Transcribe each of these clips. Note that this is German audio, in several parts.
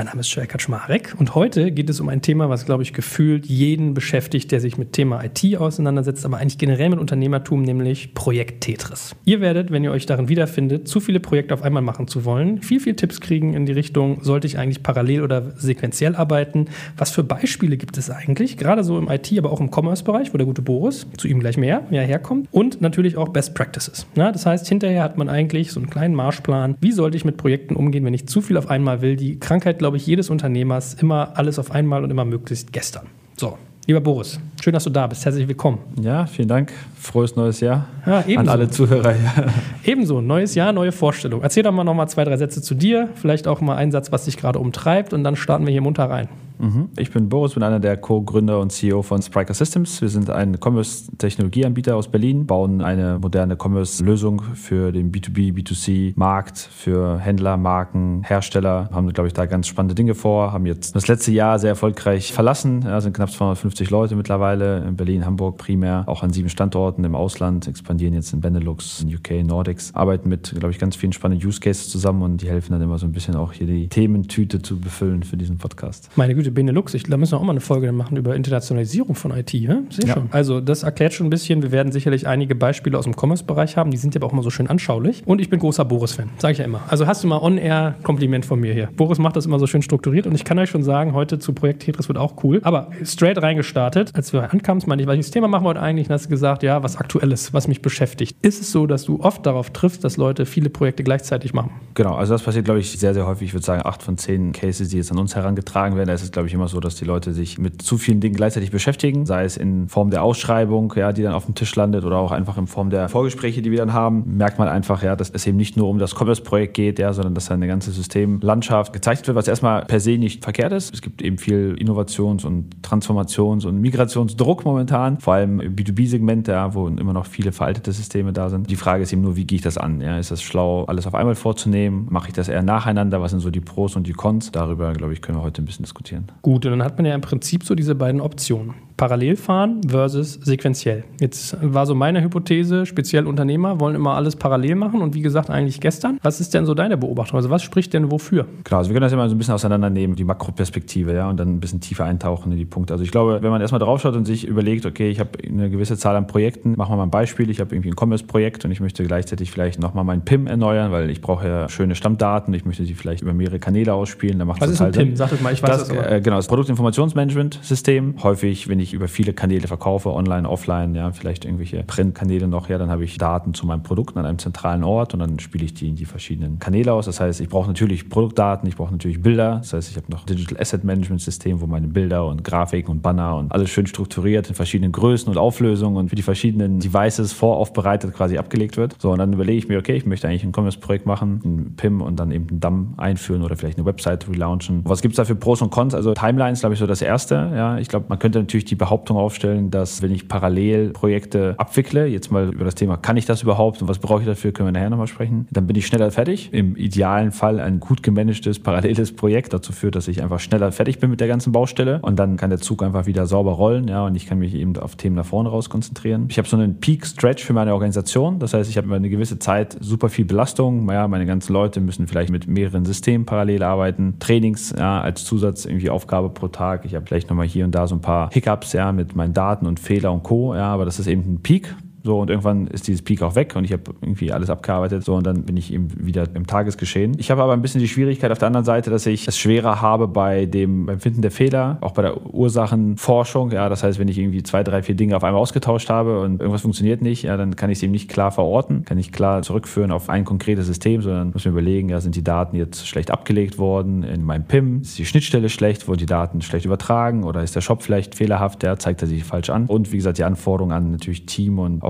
Mein Name ist Joel Kaczmarek und heute geht es um ein Thema, was, glaube ich, gefühlt jeden beschäftigt, der sich mit Thema IT auseinandersetzt, aber eigentlich generell mit Unternehmertum, nämlich Projekt Tetris. Ihr werdet, wenn ihr euch darin wiederfindet, zu viele Projekte auf einmal machen zu wollen, viel, viel Tipps kriegen in die Richtung, sollte ich eigentlich parallel oder sequenziell arbeiten? Was für Beispiele gibt es eigentlich? Gerade so im IT, aber auch im Commerce-Bereich, wo der gute Boris, zu ihm gleich mehr, ja, herkommt. Und natürlich auch Best Practices. Ja, das heißt, hinterher hat man eigentlich so einen kleinen Marschplan. Wie sollte ich mit Projekten umgehen, wenn ich zu viel auf einmal will? Die Krankheit, glaube ich, jedes Unternehmers immer alles auf einmal und immer möglichst gestern. So, lieber Boris, schön, dass du da bist. Herzlich willkommen. Ja, vielen Dank. Frohes neues Jahr ja, an alle Zuhörer. ebenso, neues Jahr, neue Vorstellung. Erzähl doch mal noch mal zwei, drei Sätze zu dir, vielleicht auch mal einen Satz, was dich gerade umtreibt und dann starten wir hier munter rein. Mhm. Ich bin Boris, bin einer der Co-Gründer und CEO von Spriker Systems. Wir sind ein Commerce-Technologieanbieter aus Berlin, bauen eine moderne Commerce-Lösung für den B2B, B2C-Markt, für Händler, Marken, Hersteller. Haben, glaube ich, da ganz spannende Dinge vor. Haben jetzt das letzte Jahr sehr erfolgreich verlassen. Ja, sind knapp 250 Leute mittlerweile in Berlin, Hamburg primär, auch an sieben Standorten im Ausland, expandieren jetzt in Benelux, in UK, Nordics, arbeiten mit, glaube ich, ganz vielen spannenden Use Cases zusammen und die helfen dann immer so ein bisschen auch hier die Thementüte zu befüllen für diesen Podcast. Meine Güte, Benelux. Ich, da müssen wir auch mal eine Folge machen über Internationalisierung von IT. Ja? Ja. schon. Also das erklärt schon ein bisschen. Wir werden sicherlich einige Beispiele aus dem Commerce-Bereich haben. Die sind ja auch immer so schön anschaulich. Und ich bin großer Boris-Fan, sage ich ja immer. Also hast du mal on-air Kompliment von mir hier. Boris macht das immer so schön strukturiert und ich kann euch schon sagen, heute zu Projekt Tetris wird auch cool. Aber straight reingestartet, als wir ankamen, meine ich, welches Thema machen wir heute eigentlich? Und hast du gesagt, ja, was Aktuelles, was mich beschäftigt. Ist es so, dass du oft darauf triffst, dass Leute viele Projekte gleichzeitig machen? Genau, also das passiert, glaube ich, sehr, sehr häufig. Ich würde sagen, acht von zehn Cases, die jetzt an uns herangetragen werden, da ist es, glaube ich, immer so, dass die Leute sich mit zu vielen Dingen gleichzeitig beschäftigen, sei es in Form der Ausschreibung, ja, die dann auf dem Tisch landet oder auch einfach in Form der Vorgespräche, die wir dann haben, merkt man einfach, ja, dass es eben nicht nur um das Commerce-Projekt geht, ja, sondern dass eine ganze Systemlandschaft gezeichnet wird, was erstmal per se nicht verkehrt ist. Es gibt eben viel Innovations- und Transformations- und Migrationsdruck momentan, vor allem im B2B-Segment, ja, wo immer noch viele veraltete Systeme da sind. Die Frage ist eben nur, wie gehe ich das an? Ja? Ist das schlau, alles auf einmal vorzunehmen? Mache ich das eher nacheinander? Was sind so die Pros und die Cons? Darüber, glaube ich, können wir heute ein bisschen diskutieren. Gut, und dann hat man ja im Prinzip so diese beiden Optionen parallel fahren versus sequenziell. Jetzt war so meine Hypothese, speziell Unternehmer wollen immer alles parallel machen und wie gesagt eigentlich gestern. Was ist denn so deine Beobachtung? Also was spricht denn wofür? Klar, also wir können das immer so ein bisschen auseinandernehmen, die Makroperspektive, ja, und dann ein bisschen tiefer eintauchen in die Punkte. Also ich glaube, wenn man erstmal draufschaut und sich überlegt, okay, ich habe eine gewisse Zahl an Projekten, machen wir mal ein Beispiel, ich habe irgendwie ein Commerce-Projekt und ich möchte gleichzeitig vielleicht nochmal meinen PIM erneuern, weil ich brauche ja schöne Stammdaten, ich möchte sie vielleicht über mehrere Kanäle ausspielen, dann macht Was ist ein halt PIM? Sag das mal, ich weiß das. das äh, genau, das Produktinformationsmanagement-System. Häufig, wenn ich über viele Kanäle verkaufe, online, offline, ja, vielleicht irgendwelche Printkanäle noch, ja, dann habe ich Daten zu meinem Produkt an einem zentralen Ort und dann spiele ich die in die verschiedenen Kanäle aus. Das heißt, ich brauche natürlich Produktdaten, ich brauche natürlich Bilder. Das heißt, ich habe noch ein Digital Asset Management System, wo meine Bilder und Grafiken und Banner und alles schön strukturiert in verschiedenen Größen und Auflösungen und für die verschiedenen Devices voraufbereitet quasi abgelegt wird. So, und dann überlege ich mir, okay, ich möchte eigentlich ein Commerce-Projekt machen, ein PIM und dann eben einen DAM einführen oder vielleicht eine Website relaunchen. Was gibt es da für Pros und Cons? Also Timelines, glaube ich, so das Erste. Ja, ich glaube, man könnte natürlich die Behauptung aufstellen, dass wenn ich parallel Projekte abwickle, jetzt mal über das Thema, kann ich das überhaupt und was brauche ich dafür, können wir nachher nochmal sprechen, dann bin ich schneller fertig. Im idealen Fall ein gut gemanagtes, paralleles Projekt dazu führt, dass ich einfach schneller fertig bin mit der ganzen Baustelle und dann kann der Zug einfach wieder sauber rollen, ja, und ich kann mich eben auf Themen nach vorne raus konzentrieren. Ich habe so einen Peak-Stretch für meine Organisation, das heißt, ich habe über eine gewisse Zeit super viel Belastung, ja, meine ganzen Leute müssen vielleicht mit mehreren Systemen parallel arbeiten, Trainings ja, als Zusatz irgendwie Aufgabe pro Tag, ich habe vielleicht nochmal hier und da so ein paar Hiccups, ja, mit meinen Daten Daten und Fehler und Co. Ja, aber das ist eben ein Peak. So, und irgendwann ist dieses Peak auch weg und ich habe irgendwie alles abgearbeitet. So, und dann bin ich eben wieder im Tagesgeschehen. Ich habe aber ein bisschen die Schwierigkeit auf der anderen Seite, dass ich es schwerer habe bei dem, beim Finden der Fehler, auch bei der Ursachenforschung. Ja, das heißt, wenn ich irgendwie zwei, drei, vier Dinge auf einmal ausgetauscht habe und irgendwas funktioniert nicht, ja, dann kann ich es eben nicht klar verorten, kann ich klar zurückführen auf ein konkretes System, sondern muss mir überlegen, ja, sind die Daten jetzt schlecht abgelegt worden in meinem PIM? Ist die Schnittstelle schlecht? Wurden die Daten schlecht übertragen? Oder ist der Shop vielleicht fehlerhaft? Der zeigt er sich falsch an? Und wie gesagt, die Anforderungen an natürlich Team und auch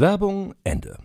Werbung Ende.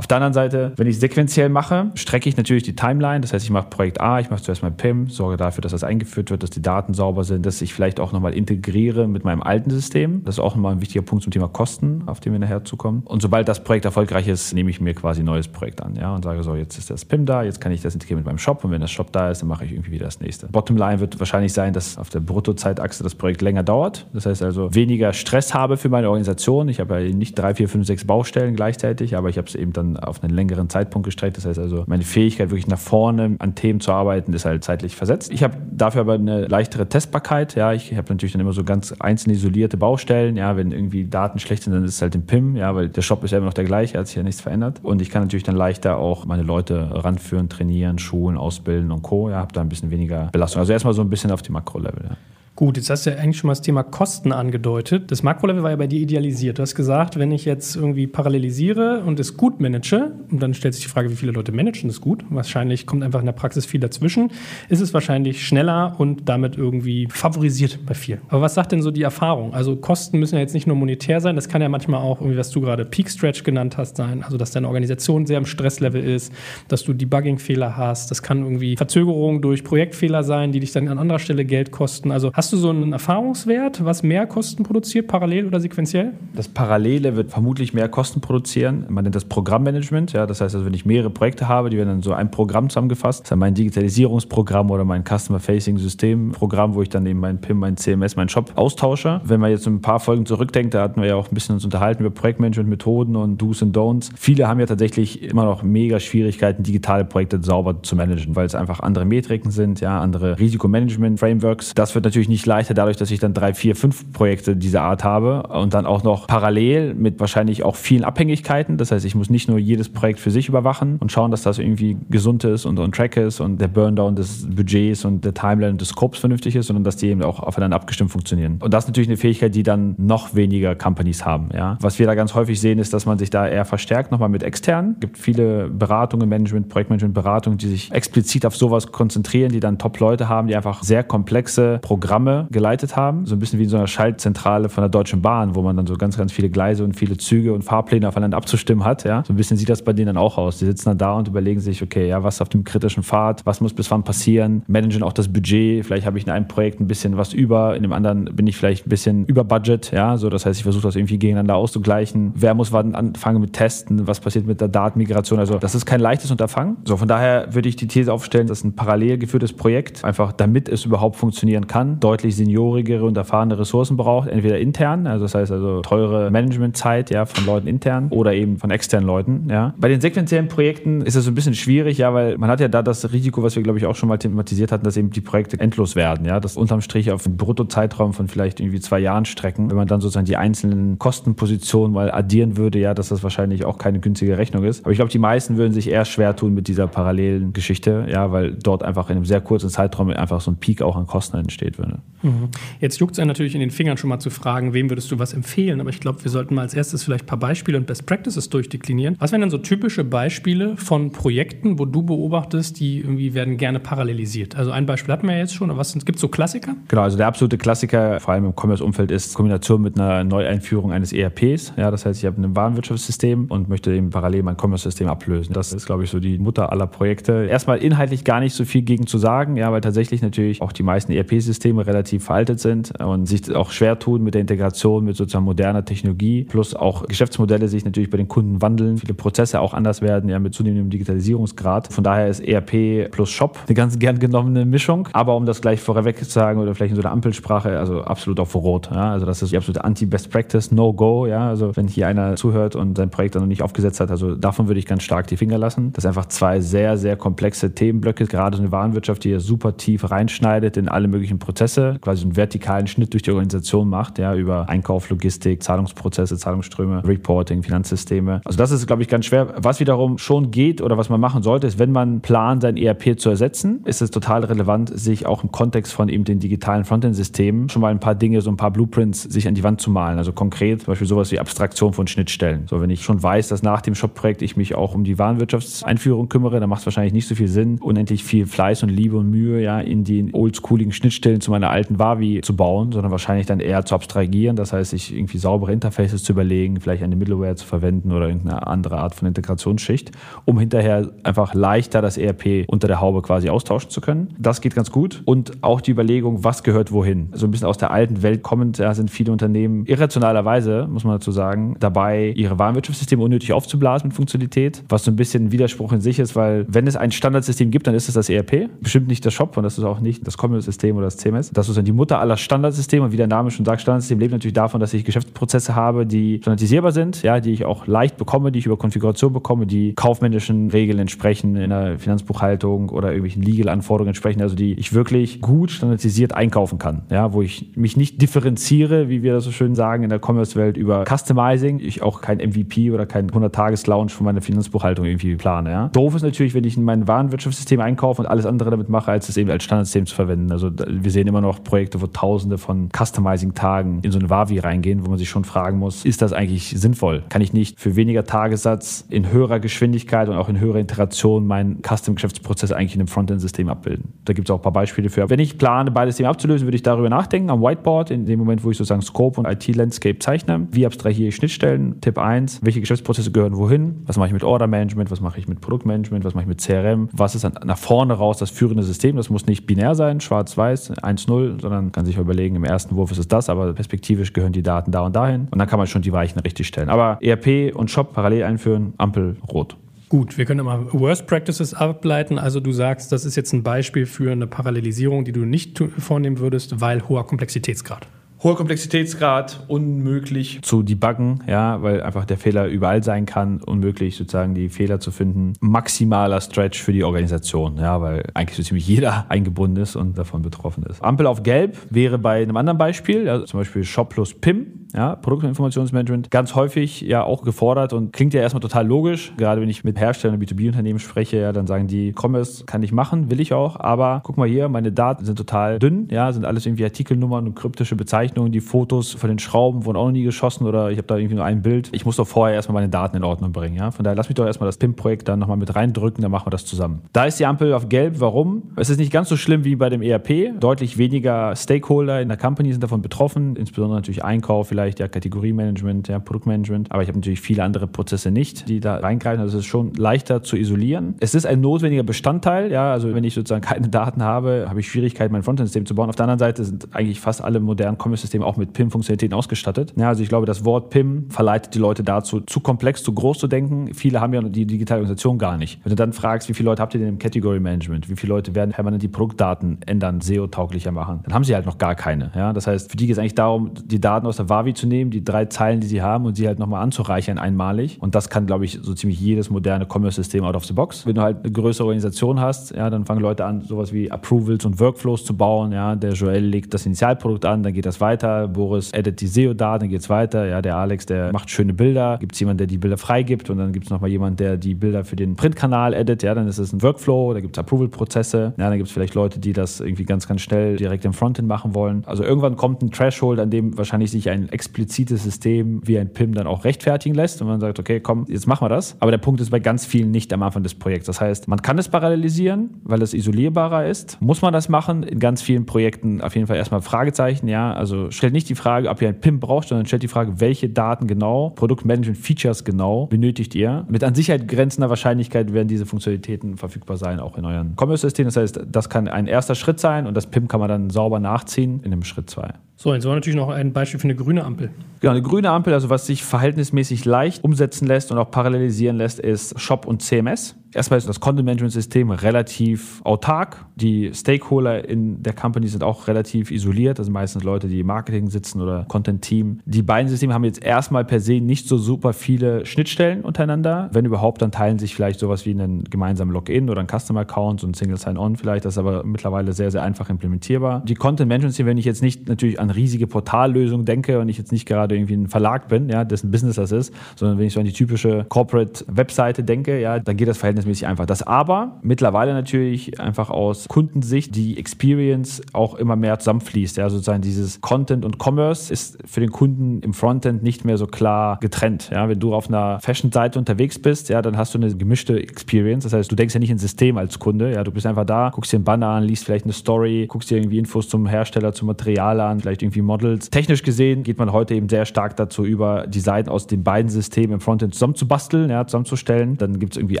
Auf der anderen Seite, wenn ich sequenziell mache, strecke ich natürlich die Timeline. Das heißt, ich mache Projekt A, ich mache zuerst mal PIM, sorge dafür, dass das eingeführt wird, dass die Daten sauber sind, dass ich vielleicht auch nochmal integriere mit meinem alten System. Das ist auch nochmal ein wichtiger Punkt zum Thema Kosten, auf den wir nachher zukommen. Und sobald das Projekt erfolgreich ist, nehme ich mir quasi ein neues Projekt an ja, und sage so, jetzt ist das PIM da, jetzt kann ich das integrieren mit meinem Shop und wenn das Shop da ist, dann mache ich irgendwie wieder das nächste. Bottomline wird wahrscheinlich sein, dass auf der Bruttozeitachse das Projekt länger dauert. Das heißt also weniger Stress habe für meine Organisation. Ich habe ja nicht drei, vier, fünf, sechs Baustellen gleichzeitig, aber ich habe es eben dann auf einen längeren Zeitpunkt gestreckt. Das heißt also, meine Fähigkeit, wirklich nach vorne an Themen zu arbeiten, ist halt zeitlich versetzt. Ich habe dafür aber eine leichtere Testbarkeit. Ja, ich habe natürlich dann immer so ganz einzeln isolierte Baustellen. Ja, wenn irgendwie Daten schlecht sind, dann ist es halt im PIM, ja, weil der Shop ist ja immer noch der gleiche, hat sich ja nichts verändert. Und ich kann natürlich dann leichter auch meine Leute ranführen, trainieren, schulen, ausbilden und Co. Ja, habe da ein bisschen weniger Belastung. Also erstmal so ein bisschen auf dem Makro-Level. Ja. Gut, jetzt hast du ja eigentlich schon mal das Thema Kosten angedeutet. Das Makrolevel war ja bei dir idealisiert. Du hast gesagt, wenn ich jetzt irgendwie parallelisiere und es gut manage, und dann stellt sich die Frage, wie viele Leute managen das gut? Wahrscheinlich kommt einfach in der Praxis viel dazwischen. Ist es wahrscheinlich schneller und damit irgendwie favorisiert bei vielen. Aber was sagt denn so die Erfahrung? Also Kosten müssen ja jetzt nicht nur monetär sein, das kann ja manchmal auch, irgendwie, was du gerade Peak Stretch genannt hast, sein. Also dass deine Organisation sehr im Stresslevel ist, dass du Debugging-Fehler hast. Das kann irgendwie Verzögerung durch Projektfehler sein, die dich dann an anderer Stelle Geld kosten. Also Hast du so einen Erfahrungswert, was mehr Kosten produziert, parallel oder sequenziell? Das Parallele wird vermutlich mehr Kosten produzieren. Man nennt das Programmmanagement. Ja, das heißt also, wenn ich mehrere Projekte habe, die werden dann so ein Programm zusammengefasst. Das ist mein Digitalisierungsprogramm oder mein Customer-Facing-System-Programm, wo ich dann eben mein PIM, mein CMS, mein Shop austausche. Wenn man jetzt ein paar Folgen zurückdenkt, da hatten wir ja auch ein bisschen uns unterhalten über Projektmanagement-Methoden und Do's und Don'ts. Viele haben ja tatsächlich immer noch mega Schwierigkeiten, digitale Projekte sauber zu managen, weil es einfach andere Metriken sind, ja, andere Risikomanagement-Frameworks. Das wird natürlich nicht leichter dadurch, dass ich dann drei, vier, fünf Projekte dieser Art habe und dann auch noch parallel mit wahrscheinlich auch vielen Abhängigkeiten. Das heißt, ich muss nicht nur jedes Projekt für sich überwachen und schauen, dass das irgendwie gesund ist und on track ist und der Burndown des Budgets und der Timeline des Scopes vernünftig ist, sondern dass die eben auch aufeinander abgestimmt funktionieren. Und das ist natürlich eine Fähigkeit, die dann noch weniger Companies haben. Ja? Was wir da ganz häufig sehen, ist, dass man sich da eher verstärkt nochmal mit externen. Es gibt viele Beratungen, Management, Projektmanagement, Beratungen, die sich explizit auf sowas konzentrieren, die dann Top-Leute haben, die einfach sehr komplexe Programme Programme geleitet haben. So ein bisschen wie in so einer Schaltzentrale von der Deutschen Bahn, wo man dann so ganz, ganz viele Gleise und viele Züge und Fahrpläne aufeinander abzustimmen hat. Ja? So ein bisschen sieht das bei denen dann auch aus. Die sitzen dann da und überlegen sich, okay, ja, was auf dem kritischen Pfad, was muss bis wann passieren, managen auch das Budget. Vielleicht habe ich in einem Projekt ein bisschen was über, in dem anderen bin ich vielleicht ein bisschen über Budget. Ja? So, das heißt, ich versuche das irgendwie gegeneinander auszugleichen. Wer muss wann anfangen mit Testen? Was passiert mit der Datenmigration? Also, das ist kein leichtes Unterfangen. So, von daher würde ich die These aufstellen, dass ein parallel geführtes Projekt einfach, damit es überhaupt funktionieren kann, deutlich seniorigere und erfahrene Ressourcen braucht, entweder intern, also das heißt also teure Managementzeit ja, von Leuten intern oder eben von externen Leuten. Ja. Bei den sequenziellen Projekten ist es so ein bisschen schwierig, ja, weil man hat ja da das Risiko, was wir glaube ich auch schon mal thematisiert hatten, dass eben die Projekte endlos werden, ja, das unterm Strich auf einen Bruttozeitraum von vielleicht irgendwie zwei Jahren strecken. Wenn man dann sozusagen die einzelnen Kostenpositionen mal addieren würde, ja, dass das wahrscheinlich auch keine günstige Rechnung ist. Aber ich glaube, die meisten würden sich eher schwer tun mit dieser parallelen Geschichte, ja, weil dort einfach in einem sehr kurzen Zeitraum einfach so ein Peak auch an Kosten entsteht würde. Mhm. Jetzt juckt es einen natürlich in den Fingern schon mal zu fragen, wem würdest du was empfehlen? Aber ich glaube, wir sollten mal als erstes vielleicht ein paar Beispiele und Best Practices durchdeklinieren. Was wären denn so typische Beispiele von Projekten, wo du beobachtest, die irgendwie werden gerne parallelisiert? Also ein Beispiel hatten wir ja jetzt schon, aber was gibt es so Klassiker? Genau, also der absolute Klassiker, vor allem im Commerce-Umfeld, ist Kombination mit einer Neueinführung eines ERPs. Ja, das heißt, ich habe ein Warenwirtschaftssystem und möchte eben parallel mein Commerce-System ablösen. Das ist, glaube ich, so die Mutter aller Projekte. Erstmal inhaltlich gar nicht so viel gegen zu sagen, ja, weil tatsächlich natürlich auch die meisten ERP-Systeme relativ veraltet sind und sich auch schwer tun mit der Integration mit sozusagen moderner Technologie, plus auch Geschäftsmodelle sich natürlich bei den Kunden wandeln, viele Prozesse auch anders werden, ja, mit zunehmendem Digitalisierungsgrad. Von daher ist ERP plus Shop eine ganz gern genommene Mischung. Aber um das gleich vorweg zu sagen oder vielleicht in so einer Ampelsprache, also absolut auf Rot. Ja, also das ist die absolute Anti-Best Practice, No-Go. Ja, also wenn hier einer zuhört und sein Projekt dann noch nicht aufgesetzt hat, also davon würde ich ganz stark die Finger lassen. Das sind einfach zwei sehr, sehr komplexe Themenblöcke, gerade so eine Warenwirtschaft, die ja super tief reinschneidet in alle möglichen Prozesse, quasi einen vertikalen Schnitt durch die Organisation macht, ja, über Einkauf, Logistik, Zahlungsprozesse, Zahlungsströme, Reporting, Finanzsysteme. Also das ist, glaube ich, ganz schwer. Was wiederum schon geht oder was man machen sollte, ist, wenn man plant, sein ERP zu ersetzen, ist es total relevant, sich auch im Kontext von eben den digitalen Frontend-Systemen schon mal ein paar Dinge, so ein paar Blueprints sich an die Wand zu malen. Also konkret zum Beispiel sowas wie Abstraktion von Schnittstellen. So, wenn ich schon weiß, dass nach dem Shop-Projekt ich mich auch um die Warenwirtschaftseinführung kümmere, dann macht es wahrscheinlich nicht so viel Sinn, unendlich viel Fleiß und Liebe und Mühe ja in die oldschooligen Schnittstellen zu meiner alten Wavi zu bauen, sondern wahrscheinlich dann eher zu abstrahieren. Das heißt, sich irgendwie saubere Interfaces zu überlegen, vielleicht eine Middleware zu verwenden oder irgendeine andere Art von Integrationsschicht, um hinterher einfach leichter das ERP unter der Haube quasi austauschen zu können. Das geht ganz gut. Und auch die Überlegung, was gehört wohin. So ein bisschen aus der alten Welt kommend ja, sind viele Unternehmen irrationalerweise, muss man dazu sagen, dabei, ihre Warenwirtschaftssysteme unnötig aufzublasen mit Funktionalität, was so ein bisschen ein Widerspruch in sich ist, weil wenn es ein Standardsystem gibt, dann ist es das ERP, bestimmt nicht der Shop und das ist auch nicht das Commerce-System oder das CMS. Das ist dann die Mutter aller Standardsysteme und wie der Name schon sagt, Standardsystem lebt natürlich davon, dass ich Geschäftsprozesse habe, die standardisierbar sind, ja, die ich auch leicht bekomme, die ich über Konfiguration bekomme, die kaufmännischen Regeln entsprechen in der Finanzbuchhaltung oder irgendwelchen Legal-Anforderungen entsprechen, also die ich wirklich gut standardisiert einkaufen kann, ja, wo ich mich nicht differenziere, wie wir das so schön sagen in der Commerce-Welt über Customizing, ich auch kein MVP oder kein 100-Tages-Lounge für meine Finanzbuchhaltung irgendwie plane, ja. Doof ist natürlich, wenn ich in mein Warenwirtschaftssystem einkaufe und alles andere damit mache, als es eben als Standardsystem zu verwenden. Also wir sehen immer noch Projekte, wo tausende von Customizing-Tagen in so eine Wavi reingehen, wo man sich schon fragen muss, ist das eigentlich sinnvoll? Kann ich nicht für weniger Tagessatz in höherer Geschwindigkeit und auch in höherer Interation meinen Custom-Geschäftsprozess eigentlich in einem Frontend-System abbilden? Da gibt es auch ein paar Beispiele für. Wenn ich plane, beides System abzulösen, würde ich darüber nachdenken am Whiteboard, in dem Moment, wo ich sozusagen Scope und IT-Landscape zeichne. Wie abstrahiere ich Schnittstellen? Tipp 1, welche Geschäftsprozesse gehören wohin? Was mache ich mit Order-Management? Was mache ich mit Produktmanagement? Was mache ich mit CRM? Was ist dann nach vorne raus das führende System? Das muss nicht binär sein, schwarz-weiß, 1-0, sondern kann sich überlegen, im ersten Wurf ist es das, aber perspektivisch gehören die Daten da und dahin. Und dann kann man schon die Weichen richtig stellen. Aber ERP und Shop parallel einführen, Ampel rot. Gut, wir können mal Worst Practices ableiten. Also du sagst, das ist jetzt ein Beispiel für eine Parallelisierung, die du nicht vornehmen würdest, weil hoher Komplexitätsgrad hoher Komplexitätsgrad, unmöglich zu debuggen, ja, weil einfach der Fehler überall sein kann, unmöglich sozusagen die Fehler zu finden. Maximaler Stretch für die Organisation, ja, weil eigentlich so ziemlich jeder eingebunden ist und davon betroffen ist. Ampel auf Gelb wäre bei einem anderen Beispiel, also zum Beispiel Shop plus PIM, ja, Produktinformationsmanagement, ganz häufig ja auch gefordert und klingt ja erstmal total logisch. Gerade wenn ich mit Herstellern, B2B-Unternehmen spreche, ja, dann sagen die, Commerce kann ich machen, will ich auch, aber guck mal hier, meine Daten sind total dünn, ja, sind alles irgendwie Artikelnummern und kryptische Bezeichnungen. Die Fotos von den Schrauben wurden auch noch nie geschossen oder ich habe da irgendwie nur ein Bild. Ich muss doch vorher erstmal meine Daten in Ordnung bringen, ja. Von daher lass mich doch erstmal das PIM-Projekt dann nochmal mit reindrücken, dann machen wir das zusammen. Da ist die Ampel auf gelb. Warum? Es ist nicht ganz so schlimm wie bei dem ERP. Deutlich weniger Stakeholder in der Company sind davon betroffen, insbesondere natürlich Einkauf, vielleicht vielleicht ja Kategoriemanagement, ja Produktmanagement, aber ich habe natürlich viele andere Prozesse nicht, die da reingreifen. Also es ist schon leichter zu isolieren. Es ist ein notwendiger Bestandteil, ja, also wenn ich sozusagen keine Daten habe, habe ich Schwierigkeiten, mein Frontend-System zu bauen. Auf der anderen Seite sind eigentlich fast alle modernen Commerce-Systeme auch mit PIM-Funktionalitäten ausgestattet. Ja, also ich glaube, das Wort PIM verleitet die Leute dazu, zu komplex, zu groß zu denken. Viele haben ja die digitale Organisation gar nicht. Wenn du dann fragst, wie viele Leute habt ihr denn im Category Management? Wie viele Leute werden permanent die Produktdaten ändern, SEO-tauglicher machen? Dann haben sie halt noch gar keine. Ja, das heißt, für die geht es eigentlich darum, die Daten aus der Wavi Wavi zu nehmen, die drei Zeilen, die sie haben und sie halt nochmal anzureichern einmalig. Und das kann, glaube ich, so ziemlich jedes moderne Commerce-System out of the box. Wenn du halt eine größere Organisation hast, ja, dann fangen Leute an, sowas wie Approvals und Workflows zu bauen. Ja, der Joel legt das Initialprodukt an, dann geht das weiter. Boris edit die SEO-Daten, dann geht es weiter. Ja, der Alex, der macht schöne Bilder. Gibt es jemanden, der die Bilder freigibt und dann gibt es nochmal jemanden, der die Bilder für den Printkanal edit. Ja, dann ist es ein Workflow, da gibt es Approval-Prozesse. Ja, dann gibt es vielleicht Leute, die das irgendwie ganz, ganz schnell direkt im Frontend machen wollen. Also irgendwann kommt ein Threshold, an dem wahrscheinlich sich ein explizites System wie ein PIM dann auch rechtfertigen lässt und man sagt, okay, komm, jetzt machen wir das. Aber der Punkt ist bei ganz vielen nicht am Anfang des Projekts. Das heißt, man kann es parallelisieren, weil es isolierbarer ist. Muss man das machen? In ganz vielen Projekten auf jeden Fall erstmal Fragezeichen, ja. Also stellt nicht die Frage, ob ihr ein PIM braucht, sondern stellt die Frage, welche Daten genau, Produktmanagement-Features genau benötigt ihr. Mit an Sicherheit grenzender Wahrscheinlichkeit werden diese Funktionalitäten verfügbar sein, auch in euren Commerce-Systemen. Das heißt, das kann ein erster Schritt sein und das PIM kann man dann sauber nachziehen in dem Schritt 2. So, jetzt war natürlich noch ein Beispiel für eine grüne Ampel. Genau, eine grüne Ampel, also was sich verhältnismäßig leicht umsetzen lässt und auch parallelisieren lässt, ist Shop und CMS. Erstmal ist das Content-Management-System relativ autark. Die Stakeholder in der Company sind auch relativ isoliert. Das sind meistens Leute, die im Marketing sitzen oder Content-Team. Die beiden Systeme haben jetzt erstmal per se nicht so super viele Schnittstellen untereinander. Wenn überhaupt, dann teilen sich vielleicht sowas wie einen gemeinsamen Login oder ein Customer-Account, so ein Single Sign-On vielleicht. Das ist aber mittlerweile sehr, sehr einfach implementierbar. Die Content-Management-Systeme, wenn ich jetzt nicht natürlich an riesige Portallösungen denke und ich jetzt nicht gerade irgendwie ein Verlag bin, ja, dessen Business das ist, sondern wenn ich so an die typische Corporate-Webseite denke, ja, dann geht das Verhältnis verhältnismäßig einfach. Das aber mittlerweile natürlich einfach aus Kundensicht die Experience auch immer mehr zusammenfließt. Ja, sozusagen dieses Content und Commerce ist für den Kunden im Frontend nicht mehr so klar getrennt. Ja, wenn du auf einer Fashion-Seite unterwegs bist, ja, dann hast du eine gemischte Experience. Das heißt, du denkst ja nicht ins System als Kunde. Ja, du bist einfach da, guckst dir einen Banner an, liest vielleicht eine Story, guckst dir irgendwie Infos zum Hersteller, zum Material an, vielleicht irgendwie Models. Technisch gesehen geht man heute eben sehr stark dazu über, die Seiten aus den beiden Systemen im Frontend zusammenzubasteln, ja, zusammenzustellen. Dann gibt es irgendwie